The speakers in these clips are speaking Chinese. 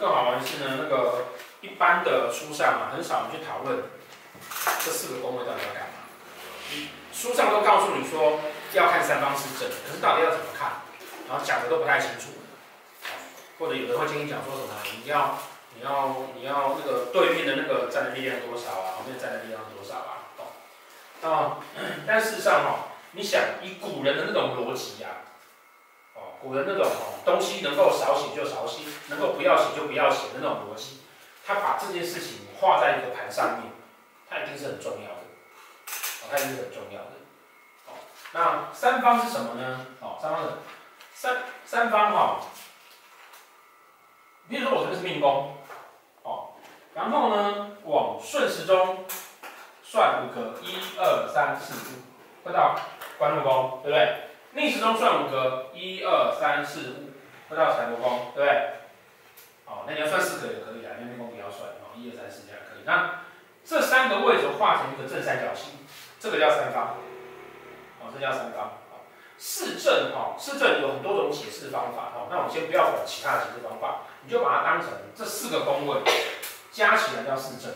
更好玩的是呢，那个一般的书上啊，很少去讨论这四个宫位到底要干嘛。书上都告诉你说要看三方四正，可是到底要怎么看？然后讲的都不太清楚。或者有的会听你讲说什么，你要你要你要那个对面的那个站的力量多少啊，旁边站的力量多少啊？哦，但事实上哈，你想以古人的那种逻辑呀，古人那种哦东西能够少写就少写，能够不要写就不要写的那种逻辑，他把这件事情画在一个盘上面，它一定是很重要的，哦，它一定是很重要的。哦，那三方是什么呢？哦，三方是三三方哈，比如说我这个是命宫，哦，然后呢往顺时钟。算五格，一二三四五，会到官禄宫，对不对？逆时钟算五格，一二三四五，会到财帛宫，对不对？哦，那你要算四格也可以啊，因为命宫不要算，哦，一二三四这样可以。那这三个位置画成一个正三角形，这个叫三方，哦，这叫三方。四正哈，四正有很多种解释方法，哈，那我们先不要管其他的解释方法，你就把它当成这四个宫位加起来叫四正，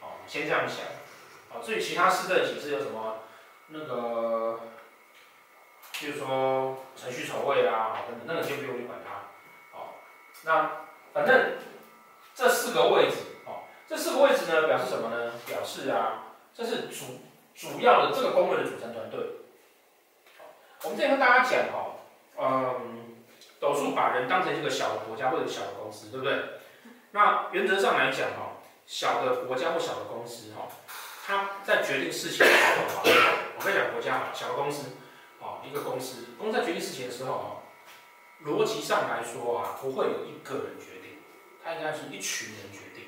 好，先这样想。好，至于其他四正解释有什么？那个，譬如说辰戌丑未啦，好，等等，那个先不用去管它。好，那反正这四个位置，哦，这四个位置呢，表示什么呢？表示啊，这是主主要的这个工位的组成团队。好，我们之前跟大家讲，哈，嗯，斗数把人当成一个小的国家或者小的公司，对不对？那原则上来讲，哈，小的国家或小的公司，哈。它在决定事情的时候，我跟你讲国家好，小的公司，啊，一个公司，公司在决定事情的时候，啊，逻辑上来说啊，不会有一个人决定，他应该是一群人决定，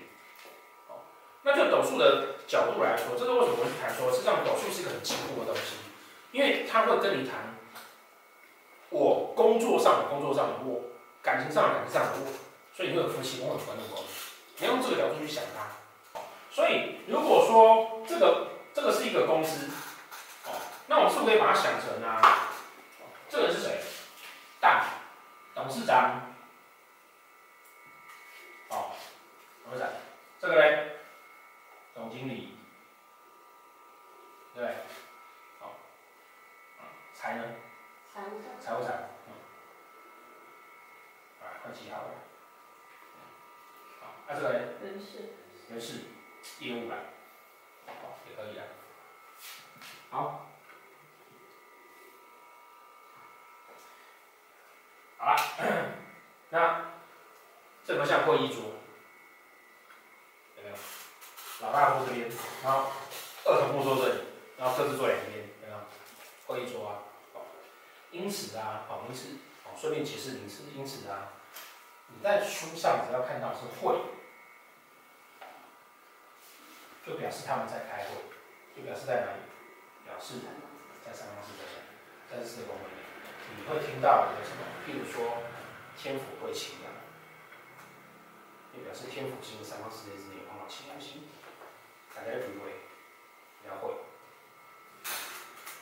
哦，那就斗数的角度来说，这个为什么我去谈说，实际上斗数是一个很进步的东西，因为他会跟你谈，我工作上的工作上的我，感情上的感情上的我，所以你会有夫妻宫和官禄宫，你要用这个角度去想它。所以，如果说这个这个是一个公司，那我们是不是可以把它想成啊？这个人是谁？大董事长，哦，董事长，这个嘞，总经理，对，好，财呢？财务长。财务长，嗯，啊，快记好了。好，那这个嘞？人事。人事。业务来，好，也可以啊。好，好了，那这个像会议桌，有没有？老大坐这边，然后二头部坐这里，坐两边，有没有？会议桌啊，因此啊，好，因此，好，顺便解释名词，因此啊，你在书上只要看到是会。就表示他们在开会，就表示在哪里？表示在三方四正，在四个宫位里，你会听到有什么？譬如说天府会请啊，就表示天府星三方四正之内碰到其他星，大家会不会？要会。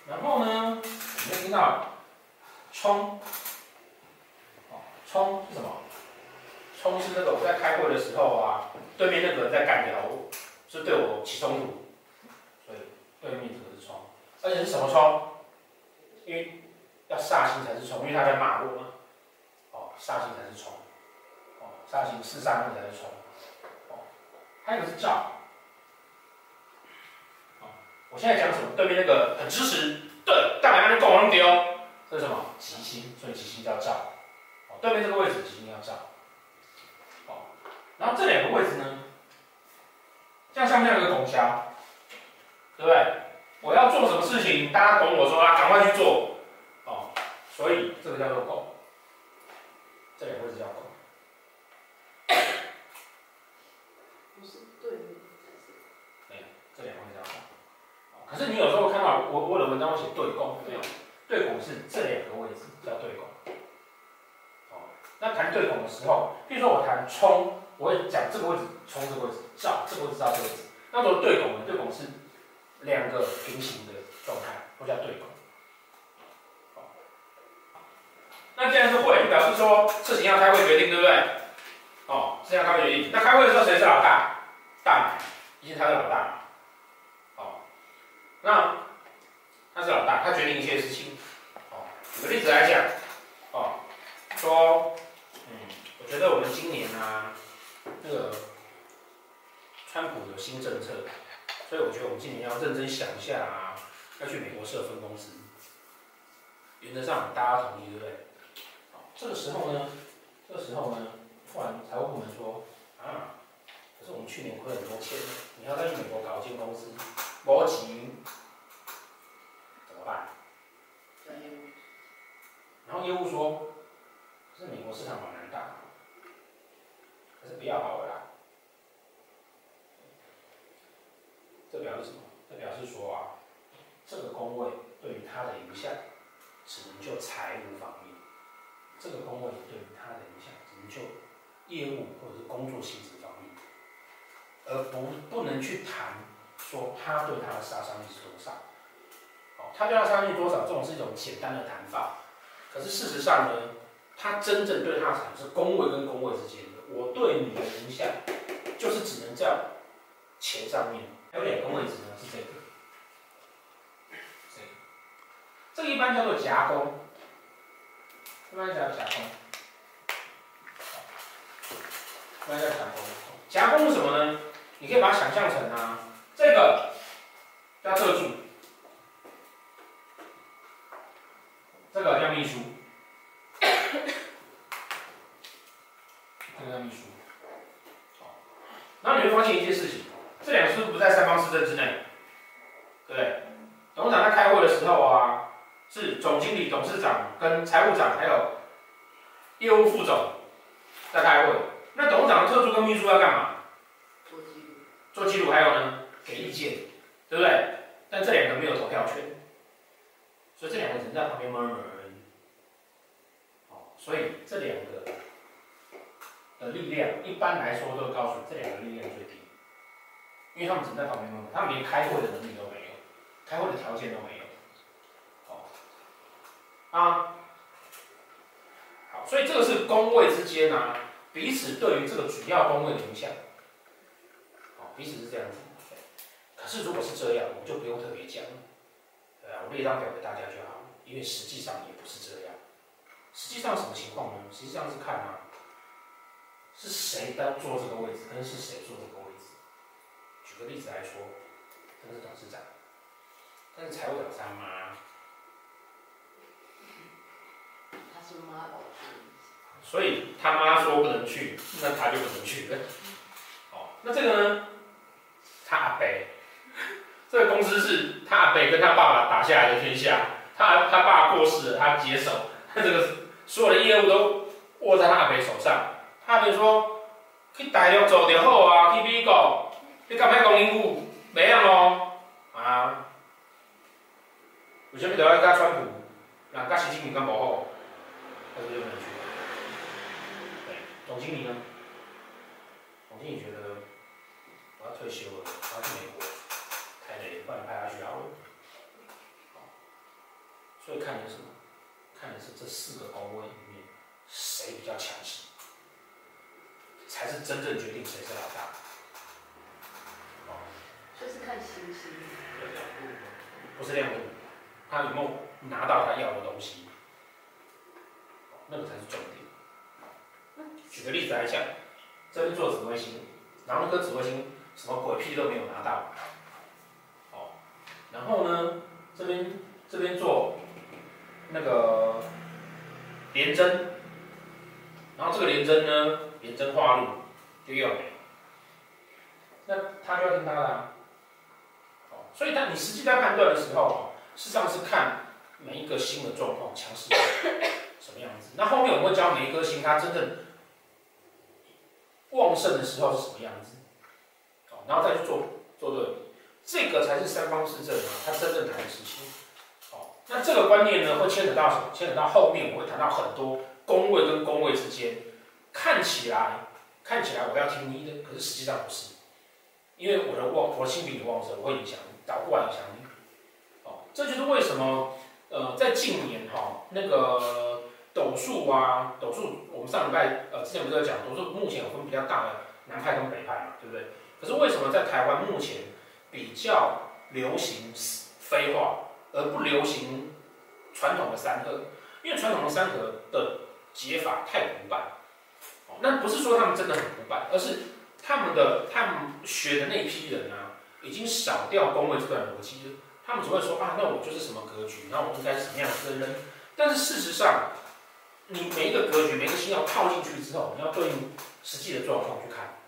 然后呢，你们听到冲，哦，冲是什么？冲是那个我在开会的时候啊，对面那个人在干掉我。是对我起冲突，所以对面这个是冲，而且是什么冲？因为要煞星才是冲，因为他在骂我嘛。哦，煞星才是冲，哦，煞星是煞星才是冲，哦，还有个是照。现在讲什么？对面那个很支持，对，大白跟共王丢，这是什么？吉星，所以吉星叫照。哦，对面这个位置吉星要照。哦，然后这两个位置呢？像像不像一个拱桥，对不对？我要做什么事情，大家懂我说啊，赶快去做，哦，所以这个叫做拱，这两个位置叫拱，不是对面，对，这两个位置叫拱。可是你有时候看到我我的文章会写对拱，没有？对拱是这两个位置叫对拱。哦，那谈对拱的时候，比如说我谈冲。我会讲这个位置，冲这个位置，照这个位置，照这个位置。那么对拱呢？对拱是两个平行的状态，或叫对宫。那既然是会，就表示说事情要开会决定，对不对？哦，事情要开会决定。那开会的时候谁是老大？大，一定他是老大。那他是老大，他决定一切事情。哦，举个例子来讲，哦，说，嗯，我觉得我们今年啊，那个川普有新政策，所以我觉得我们今年要认真想一下啊，要去美国设分公司。原则上大家同意，对不对？这个时候呢，这个时候呢，突然财务部门说啊，可是我们去年亏很多钱，你要再去美国搞一间公司，没钱，怎么办？然后业务说，可是美国市场好难打，还是不要好了啦。这表示什么？这表示说啊，这个宫位对于他的影响，只能就财务方面。这个宫位对于他的影响，只能就业务或者是工作性质方面，而不不能去谈说他对他的杀伤力是多少。哦，他对他杀伤力多少，这种是一种简单的谈法。可是事实上呢，他真正对他产生宫位跟宫位之间的，我对你的影响，就是只能在钱上面。还有两个位置呢，是这个，这个，这个一般叫做夹宫。一般叫夹宫，一般叫夹宫。夹宫是什么呢？你可以把它想象成啊，这个叫特助，这个叫秘书，这个叫秘书。好，然后你会发现一件事情，这两个是不是不在三方四正之内？对不对？董事长在开会的时候啊。是总经理、董事长跟财务长，还有业务副总在开会。那董事长的特助跟秘书要干嘛？做记录。做记录，还有呢，给意见，对不对？但这两个没有投票权，所以这两个人在旁边默默而已。哦，所以这两个的力量，一般来说都告诉你，这两个力量最低，因为他们只在旁边默默，他们连开会的能力都没有，开会的条件都没有。好啊，好，所以这个是宫位之间啊，彼此对于这个主要宫位的影响，好，彼此是这样子。可是如果是这样，我们就不用特别讲，对啊，我列一张表给大家就好，因为实际上也不是这样。实际上什么情况呢？实际上是看啊，是谁在坐这个位置，跟是谁坐这个位置。举个例子来说，这是董事长，但是财务长是他妈。所以他妈说不能去，那他就不能去了。哦，那这个呢？他阿伯，这个公司是他阿北跟他爸爸打下来的天下。他他爸过世了，他接手，他这个所有的业务都握在他阿北手上。他阿北说：“去大陆做就好啊，去美国，你干嘛讲英语？没用哦。”啊？为什么都要跟川普？人家习近平干不好？他就不能去。总经理呢？总经理觉得我要退休了，我要去美国，不然派他去好了。所以看的是什么？看的是这四个宫位里面谁比较强势，才是真正决定谁是老大。哦。就是看星星。不是亮度，他有没有拿到他要的东西？那个才是重点。举个例子来讲，这边做紫微星，然后那颗紫微星什么鬼屁都没有拿到。然后呢，这边这边做那个连针，然后这个连针呢，廉贞化禄就要。那他就要听他的啊。哦，所以当你实际在判断的时候，实际上是看每一个星的状况强势。什么样子？那后面我们会教每一颗星它真正旺盛的时候是什么样子，好，然后再去做做对比，这个才是三方四正啊，它真正谈的事情。好，那这个观念呢，会牵扯到什么？牵扯到后面我会谈到很多宫位跟宫位之间，看起来看起来我要听你的，可是实际上不是，因为我的旺，我的星比你旺盛，我会影响你，倒过来影响你。哦，这就是为什么呃在近年哈、哦、那个斗数啊，斗数我们上礼拜呃之前不是在讲斗数目前有分比较大的南派跟北派嘛，对不对？可是为什么在台湾目前比较流行飞化，而不流行传统的三合？因为传统的三合的解法太古板，哦那不是说他们真的很古板，而是他们的他们学的那批人啊，已经少掉工位这段逻辑了。他们只会说啊，那我就是什么格局，那我应该怎么样子的人。但是事实上，你每一个格局，每个星曜套进去之后，你要对应实际的状况去看。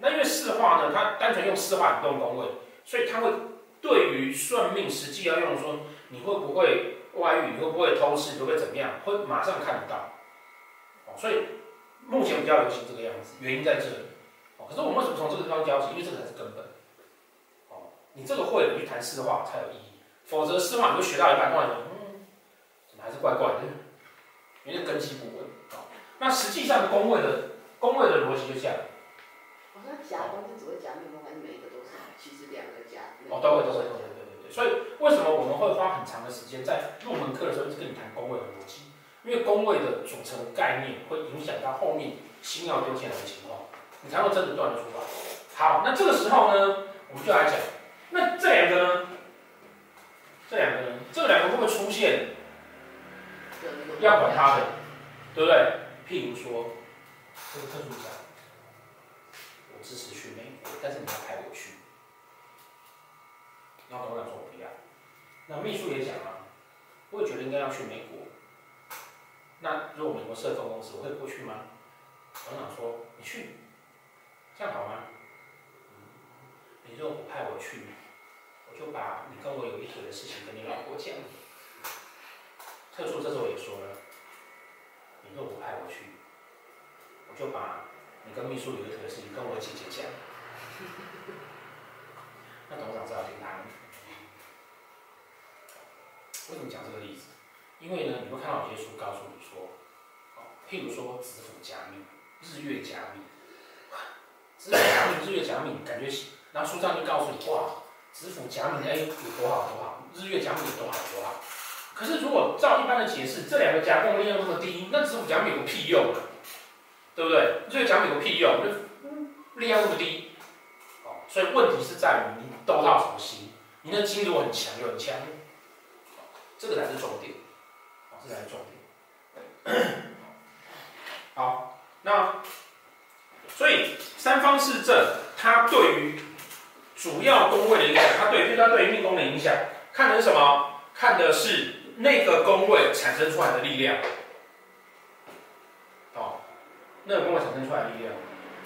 那因为四化呢，它单纯用四化引动宫位，所以它会对于算命实际要用说，你会不会？外遇，你会不会偷吃？你会怎么样？会马上看得到。哦，所以目前比较流行这个样子，原因在这里。哦，可是我们为什么从这个地方教起？因为这个才是根本。哦，你这个会，你去谈四化才有意义。否则四化你会学到一半，突然，嗯，怎么还是怪怪的？因为根基不稳。哦，那实际上宫位的宫位的逻辑就这样。好像夹东西只会夹每一个都是？其实两个夹。哦，都会都会。所以为什么我们会花很长的时间在入门课的时候一直跟你谈宫位的逻辑？因为宫位的组成概念会影响到后面星曜丢进来的情况，你才会真的断得出来。好，那这个时候呢，我们就来讲，那这两个呢？这两个呢？这两个会不会出现？要管他的，对不对？譬如说，这个特殊讲，我支持去美国，但是你要派我去。然后董事长说：“我不要。”那秘书也讲了，我也觉得应该要去美国。那如果美国设分公司，我会过去吗？董事长说：“你去，这样好吗？”，你如果不派我去，我就把你跟我有一腿的事情跟你老婆讲。特殊这时候也说了，你若不派我去，我就把你跟秘书有一腿的事情跟我姐姐讲。那董事长知道听他。为什么讲这个例子？因为呢，你会看到有些书告诉你说，哦，譬如说子府甲命、日月加密，子府加密、日月加密，感觉，然后书上就告诉你，哇，子府加密哎有多好多好，日月加密有多好多好。可是如果照一般的解释，这两个甲宫力量那么低，那子府加密有个屁用啊？对不对？日月甲命有个屁用？就力量那么低，哦，所以问题是在于你兜到什么星，你的金如果很强又很强。这个才是重点，好，这才是重点。好，那所以三方四正，它对于主要宫位的影响，它对，它对于命宫的影响，看的是什么？看的是那个宫位产生出来的力量。那个宫位产生出来的力量，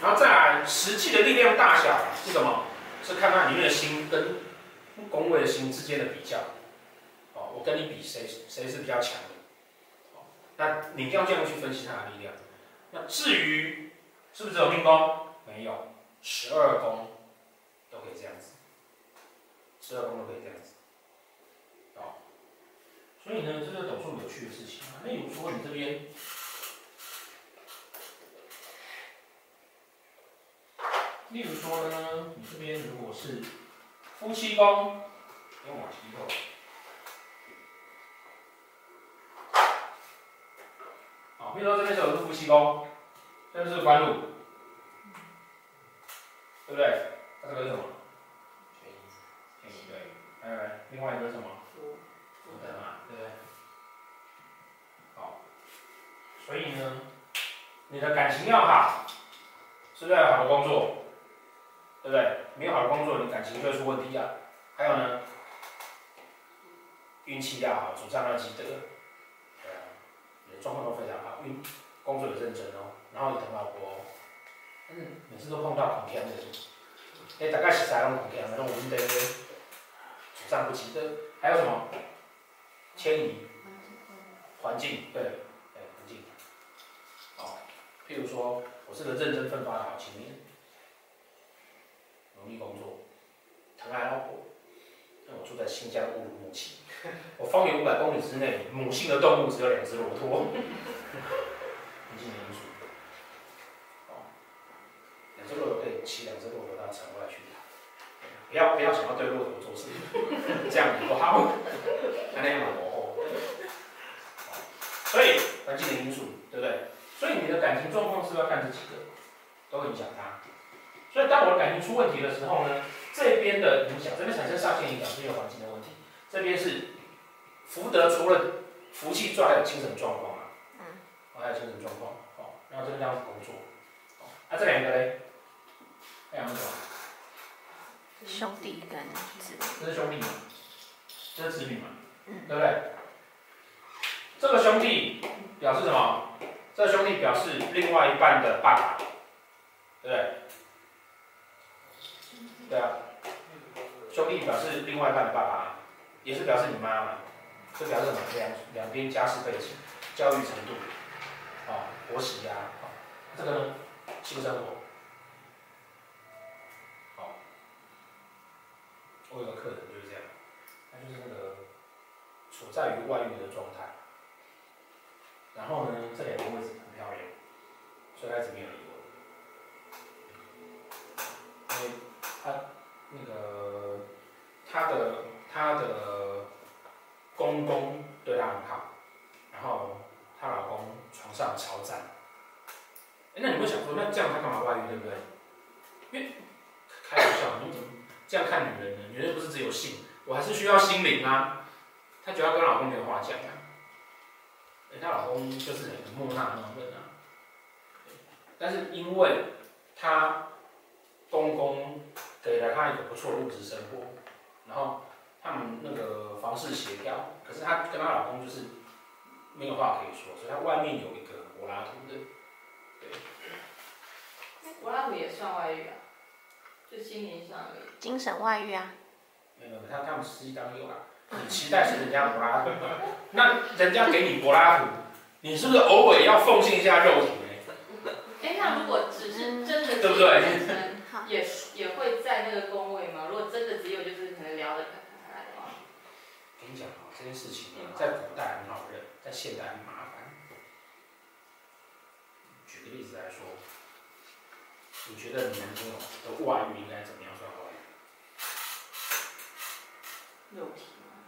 然后再来实际的力量大小是什么？是看它里面的星跟宫位的星之间的比较。哦我跟你比谁谁是比较强的，那你要这样去分析它的力量。那至于是不是只有命宫？没有，十二宫都可以这样子，十二宫都可以这样子。哦，所以呢，这个斗数有趣的事情。那有说你这边，例如说呢，你这边如果是夫妻宫，用往提后。比如说这边是有个夫妻宫，这边是官禄，对不对？那这个是什么？权益，权益对。还有另外一个是什么？福，福德嘛，对不对？好，所以呢，你的感情要好，是不是要有好的工作？对不对？没有好的工作，你感情就会出问题啊。还有呢，运气要好，主上要积德。状况都非常好，因为工作也认真哦，然后也疼老婆哦，但是每次都碰到恐天的，哎，大概是啥种恐天？那种我们的主上不吉的，还有什么？迁移，环境，对，哎，环境。好，譬如说，我是个认真奋发的好青年，努力工作，疼爱老婆，那我住在新疆乌鲁木齐。我方圆五百公里之内，母性的动物只有两只骆驼。环境因素，哦，两只骆驼可以骑两只骆驼到城外去，不要不要想要对骆驼做事，这样子不好，那样嘛。所以环境的因素，对不对？所以你的感情状况是不是要看这几个，都影响它。所以当我的感情出问题的时候呢，这边的影响，这边产生上限影响是因为环境的问题，这边是福德除了福气之外，还有精神状况啊，嗯，还有精神状况，哦，然后这个这样子工作，哦，啊这两个嘞，这两个什么？兄弟跟子女，这是兄弟嘛，这是子女嘛，嗯，对不对？这个兄弟表示什么？这个兄弟表示另外一半的爸爸，对不对？对啊，兄弟表示另外一半的爸爸，也是表示你妈嘛，这表示什么？两两边家世背景、教育程度，啊，婆媳呀，啊，这个呢，性生活，好，我有个客人就是这样，他就是那个处在于外遇的状态，然后呢，这两个位置很漂亮，所以开始没有她的公公对她很好，然后她老公床上超赞。那你会想说，那这样他干嘛外遇，对不对？因为开玩笑，你怎么这样看女人呢？女人不是只有性，我还是需要心灵啊。她觉得跟老公没有话讲啊。哎，她老公就是很木讷那种人啊。但是因为她公公。给了她一个不错的物质生活，然后他们那个房事协调，可是她跟她老公就是没有话可以说，所以她外面有一个柏拉图的，对。柏拉图也算外遇啊，就心灵上而已。精神外遇啊？没有，他他们实际当有啊。你期待是人家柏拉图，那人家给你柏拉图，你是不是偶尔要奉献一下肉体呢？哎，那如果只是真的，对不对？也也会在那个宫位吗？如果真的只有就是可能聊得开开来的话，跟你讲啊，这件事情在古代很好认，在现代很麻烦。举个例子来说，你觉得你男朋友的外遇应该怎么样算外遇？肉体吗？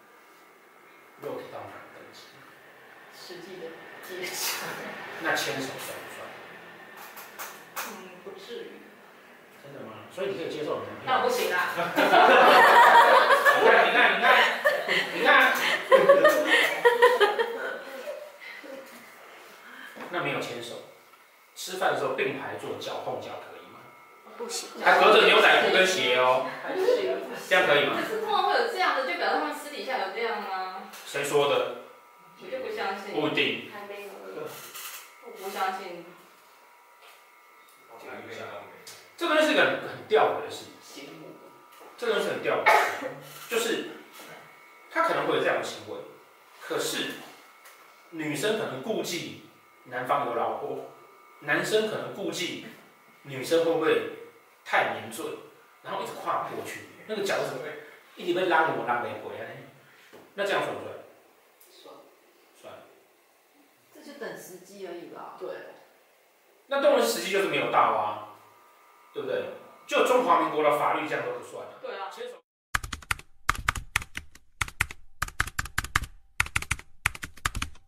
肉体到哪个等级？实际的接触。那牵手算不算？嗯，不至于。真的吗？所以你可以接受你男朋友那不行啊！你看，你看，你看，你看，那没有牵手，吃饭的时候并排坐，脚碰脚可以吗？不行。还隔着牛仔裤跟鞋哦。这样可以吗？可是通常会有这样的，就表示他们私底下有这样吗？谁说的？我就不相信。不一定。还没有。我不相信。这个东西是一个很吊诡的事情，这个东西很吊诡，就是他可能会有这样的行为，可是女生可能顾忌男方有老婆，男生可能顾忌女生会不会太黏嘴，然后一直跨不过去，那个脚怎么会一直被拉我拉没回来？那这样算不算？算，算。这就等时机而已吧。对。那动物时机就是没有到啊。对不对？就中华民国的法律这样都不算了。对